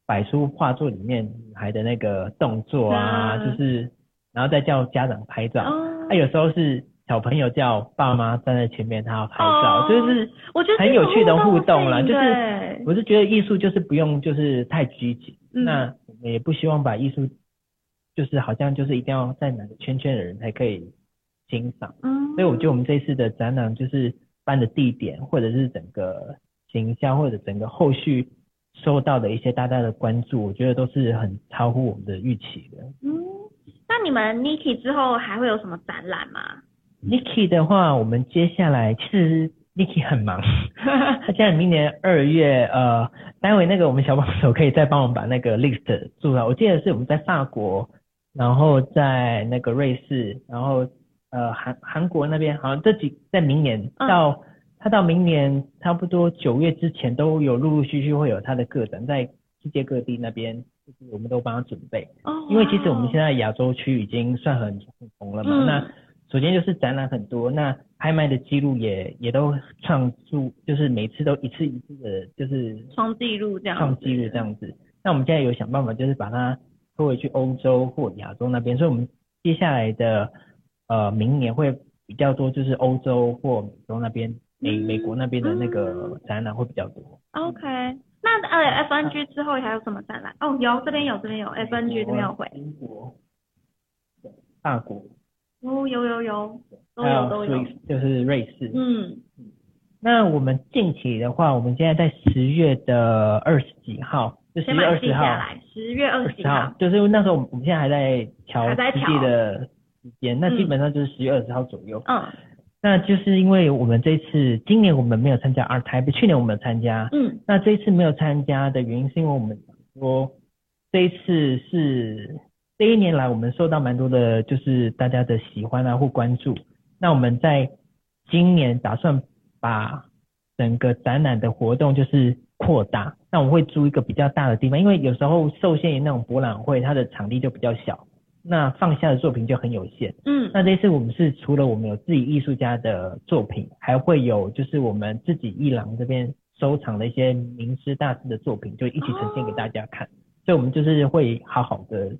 S2: 摆出画作里面女孩的那个动作啊，
S1: 嗯
S2: 就是然后再叫家长拍照。
S1: 哦。
S2: 啊，有时候是小朋友叫爸妈站在前面，他要拍照，
S1: 哦
S2: 就是
S1: 我觉得
S2: 很有趣的互动啦。就是
S1: 对
S2: 我是觉得艺术就是不用就是太拘谨，
S1: 嗯
S2: 那我们也不希望把艺术就是好像就是一定要在哪个圈圈的人才可以欣赏。
S1: 嗯，
S2: 所以我觉得我们这次的展览就是办的地点，或者是整个形象，或者整个后续收到的一些大家的关注，我觉得都是很超乎我们的预期的。
S1: 嗯，那你们 Niki 之后还会有什么展览吗？
S2: Niki 的话，我们接下来其实 Niki 很忙，他现在明年二月，呃，待会那个我们小帮手可以再帮我们把那个 list 做出来。我记得是我们在法国，然后在那个瑞士，然后呃韩韩国那边，好像这几在明年
S1: 嗯
S2: 到、他到明年差不多九月之前都有陆陆续续会有他的个展在世界各地那边，就是我们都帮他准备。
S1: 哦，
S2: 因为其实我们现在亚洲区已经算很很红了嘛，
S1: 嗯
S2: 那首先就是展览很多，那拍卖的记录也也都创出，就是每次都一次一次的，就是
S1: 创纪录这样
S2: 创纪录这样子。那我们现在有想办法，就是把它拖回去欧洲或亚洲那边，所以我们接下来的呃明年会比较多，就是欧洲或美洲那边美美国那边的那个展览会比较多。
S1: OK，那呃 FNG 之后还有什么展览？哦，有这边有这边有 FNG 这边有回，
S2: 英国、对法国，
S1: 哦有有有都
S2: 有
S1: 有都有，
S2: 就是瑞士。
S1: 嗯。
S2: 那我们近期的话，我们现在在十月的二十几号，就十月二十号，
S1: 十月二
S2: 二
S1: 十几号。
S2: 就是那时候我们我们现在还在调实际
S1: 调
S2: 的时间，那
S1: 嗯。
S2: 基本上就是十月二十号左右。
S1: 嗯。
S2: 那就是因为我们这次今年我们没有参加 Art Taipei，去年我们有参加，
S1: 嗯。
S2: 那这一次没有参加的原因是因为我们说这一次是这一年来我们受到蛮多的，就是大家的喜欢啊或关注。那我们在今年打算把整个展览的活动就是扩大，那我们会租一个比较大的地方，因为有时候受限于那种博览会，它的场地就比较小，那放下的作品就很有限。
S1: 嗯
S2: 那这次我们是除了我们有自己艺术家的作品，还会有就是我们自己艺廊这边收藏的一些名师大师的作品，就一起呈现给大家看。所以我们就是会好好的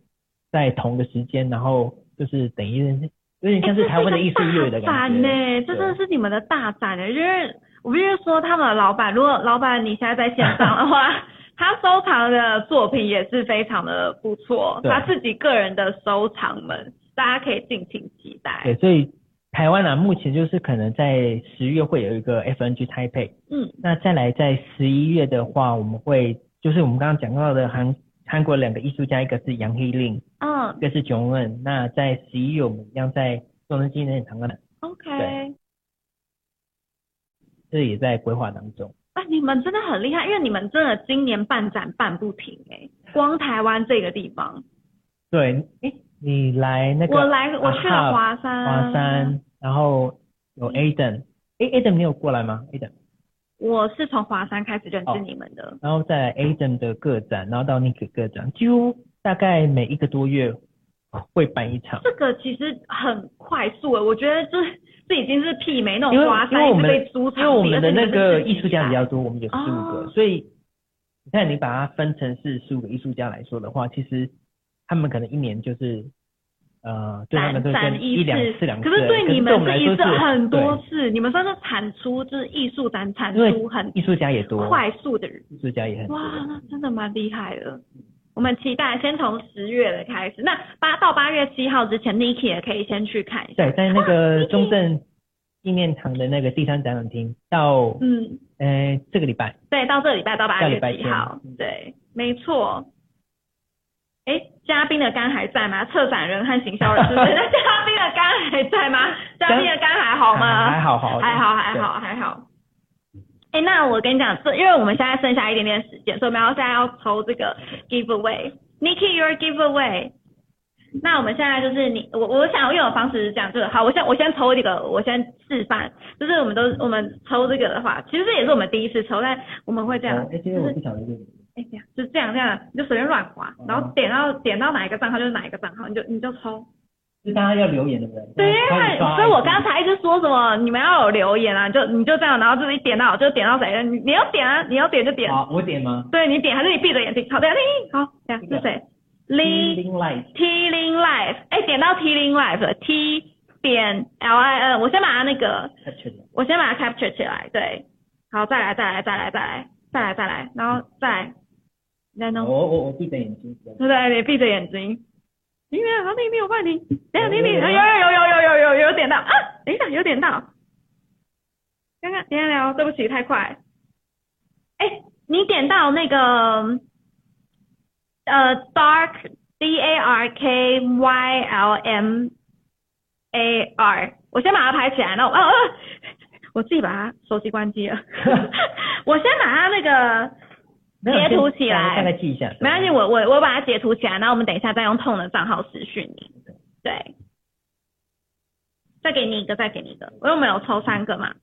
S2: 在同个时间，然后就是等于有点像是台湾的艺术月的
S1: 大
S2: 感觉。
S1: 展呢，这真的是你们的大展呢，就是我必须说他们的老板，如果老板你现在在线上的话，他收藏的作品也是非常的不错，
S2: 对
S1: 他自己个人的收藏们，大家可以敬请期待。
S2: 对，所以台湾啊，目前就是可能在十月会有一个 FNG Taipei，
S1: 嗯
S2: 那再来在十一月的话，我们会就是我们刚刚讲到的韩韩国两个艺术家，一个是杨黑令，
S1: 嗯。
S2: 一个是琼恩。那在十一月我们一样在中正纪念堂的
S1: ，，OK，
S2: 对。这也在规划当中。
S1: 啊，你们真的很厉害，因为你们真的今年办展办不停哎、光台湾这个地方，
S2: 对，哎，你来那个
S1: 我来我去了华山，
S2: 华山，然后有 Aden，诶 Aden 你有过来吗？Aden，
S1: 我是从华山开始认识
S2: 哦。
S1: 你们的，
S2: 然后在 Aden 的个展，然后到 Nick 个展，几乎大概每一个多月会办一场。
S1: 这个其实很快速诶，我觉得这这已经是媲美那种华山
S2: 我们
S1: 被租场地，
S2: 因为我们的那个艺术家比较多，我们有十五个，
S1: 哦。
S2: 所以你看你把它分成是十五个艺术家来说的话，其实他们可能一年就是呃，对他们都是
S1: 展展
S2: 一两
S1: 次
S2: 次两次，
S1: 可是对你
S2: 们
S1: 们是一次很多次，你们算是产出就是艺术展产出很
S2: 艺术家也多，
S1: 快速的人，
S2: 艺术家也很多，
S1: 哇，那真的蛮厉害的。我们期待先从十月的开始，那八到八月七号之前，Niki 也可以先去看一下。
S2: 对，在那个中正纪念堂的那个第三展览厅，到
S1: 嗯，
S2: 呃这个礼拜，
S1: 对，到这个礼拜到八月七号
S2: 嗯，
S1: 对，没错。哎，嘉宾的肝还在吗？策展人和行销人是不是？那嘉宾的肝还在吗？嘉宾的肝还好吗？
S2: 还好好，
S1: 还好，还好，还好。哎，那我跟你讲，这因为我们现在剩下一点点时间，所以我们要现在要抽这个 giveaway。Niki your giveaway。那我们现在就是你，我我想用的方式是这样，就是好，我先我先抽一个，我先示范，就是我们都我们抽这个的话，其实这也是我们第一次抽，但我们会这样，
S2: 哦哎，其实我不晓得这个。
S1: 哎这样就这样这样，你就随便乱划，然后点到点到哪一个账号就是哪一个账号，你就你就抽。
S2: 就大家要留言对不对？
S1: 对，所以我刚才一直说什么你们要有留言啊，就你就这样，然后就是一点到就点到谁，你你要点啊，你要点就点，
S2: 好，我点吗
S1: 对你点还是你闭着眼睛？好，等一下，听，好，等下
S2: 这个
S1: 是谁？Li
S2: Link
S1: Light，T Ling Life，哎，点到 T Ling Life T 点 L I N，我先把它那个，我先把它 capture 起来，对，好，再来再来再来再来再来再来，然后再来，呢。
S2: 我我我闭着眼睛。
S1: 对不对？你闭着眼睛。音乐，好，你你有问题？等一下，你你
S2: 有有
S1: 有有有有有有点到啊！等一下，有点到。刚刚等一下聊，对不起，太快。哎，你点到那个呃，dark D A R K Y L M A R，我先把它拍起来，然后哦哦，我自己把它手机关机了。我先把它那个截图起来
S2: 大概记一下。
S1: 没关系，我我我把它截图起来，然后我们等一下再用痛的账号私讯你。对，再给你一个，再给你一个，因为我们有抽三个嘛。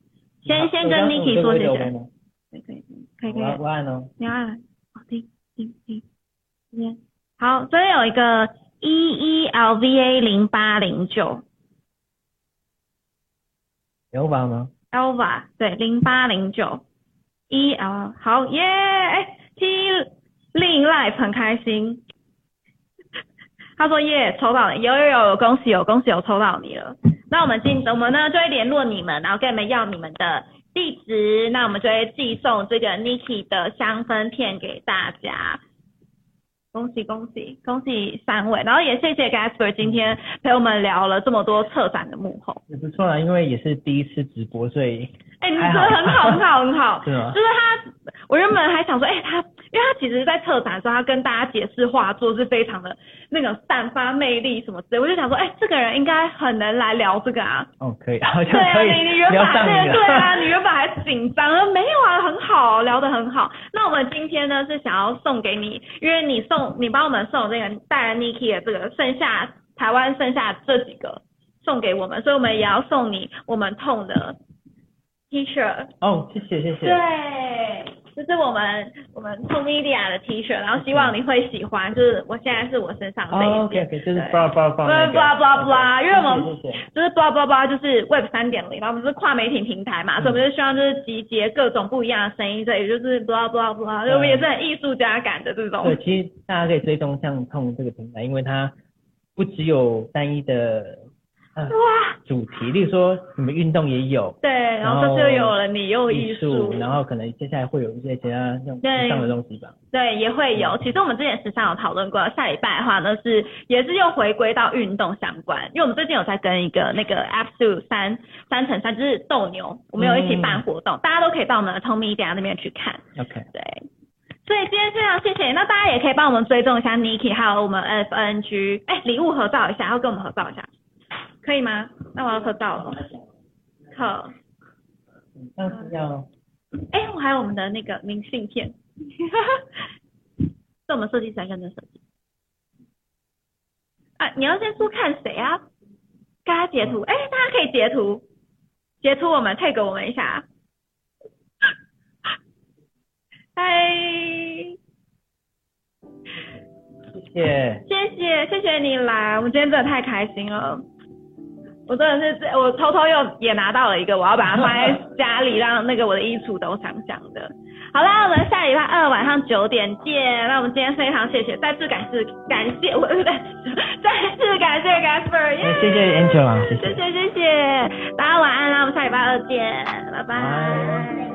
S1: 先先跟 Niki 说谢谢。可以可以可以可以，
S2: 我按哦。
S1: 你要按，好听听听，这边好，这边有一个 E E L V A 零八零九
S2: 有吧吗
S1: ？Elva，对，零八零九 E L，好耶，令 Life 很开心。他说耶，抽到你，有有有，恭喜有恭喜有抽到你了。那我们今我们呢就会联络你们，然后跟你们要你们的地址，那我们就会寄送这个 Niki 的香氛片给大家。恭喜恭喜恭喜三位，然后也谢谢 Gasper 今天陪我们聊了这么多策展的幕后。
S2: 也不错啦，因为也是第一次直播，所以
S1: 哎、你
S2: 还
S1: 真的很好很好很好。
S2: 对啊
S1: 就是他，我原本还想说，哎、他，因为他其实在策展的时候，他跟大家解释画作是非常的那个散发魅力什么之类，我就想说，哎、这个人应该很能来聊这个啊。
S2: 哦可以，好像
S1: 对啊，
S2: 可以
S1: 你你原本还对啊，你原本还紧张，呃没有啊，很好，聊得很好。那我们今天呢是想要送给你，因为你送你帮我们送这个带来 Niki 的这个剩下台湾剩下这几个送给我们，所以我们也要送你我们痛的 T 恤。
S2: 哦，谢谢谢谢。
S1: 对，这是我们我们 o Media 的 T 恤，然后希望你会喜欢，就是我现在是我身上这一件。
S2: OK，就是
S1: 对
S2: blah blah blah 那个。
S1: blah blah blah，因为我们。就是 blah blah blah，就是 Web 三点零，然后我们是跨媒体平台嘛，所以我们就希望就是集结各种不一样的声音，这也就是 blah blah blah，就我们也是很艺术家感的这种。
S2: 对，其实大家可以追踪像痛这个平台，因为它不只有单一的呃
S1: 哇，
S2: 主题，例如说你们运动也有。
S1: 对，然后这就有了你又艺术，
S2: 然后可能接下来会有一些其他像
S1: 对。
S2: 时尚的东西吧。
S1: 对，也会有。其实我们之前时尚有讨论过，下礼拜的话呢是也是又回归到运动相关，因为我们最近有在跟一个那个 Absolute 三三乘三就是斗牛，我们有一起办活动，大家都可以到我们的 Tom Media 那边去看。
S2: OK，
S1: 对，所以今天非常谢谢。那大家也可以帮我们追踪一下 Niki，还有我们 FNG，哎，礼物合照一下，要跟我们合照一下，可以吗？那我要合照了。好，
S2: 上次要
S1: 哎，我还有我们的那个明信片，是我们设计师来认真设计。啊，你要先说看谁啊？大家截图，哎，大家可以截图，截图我们 tag 我们一下。嗨。
S2: 谢谢。
S1: 谢谢谢谢你来，我们今天真的太开心了。我真的是，我偷偷又也拿到了一个，我要把它放在家里，让那个我的衣橱都香香的。好啦，我们下礼拜二晚上九点见。那我们今天非常谢谢，再次感谢感谢我，再再次感谢 Gasper，
S2: 谢谢 Angela，谢谢
S1: 谢谢谢，大家晚安啦，我们下礼拜二见，拜
S2: 拜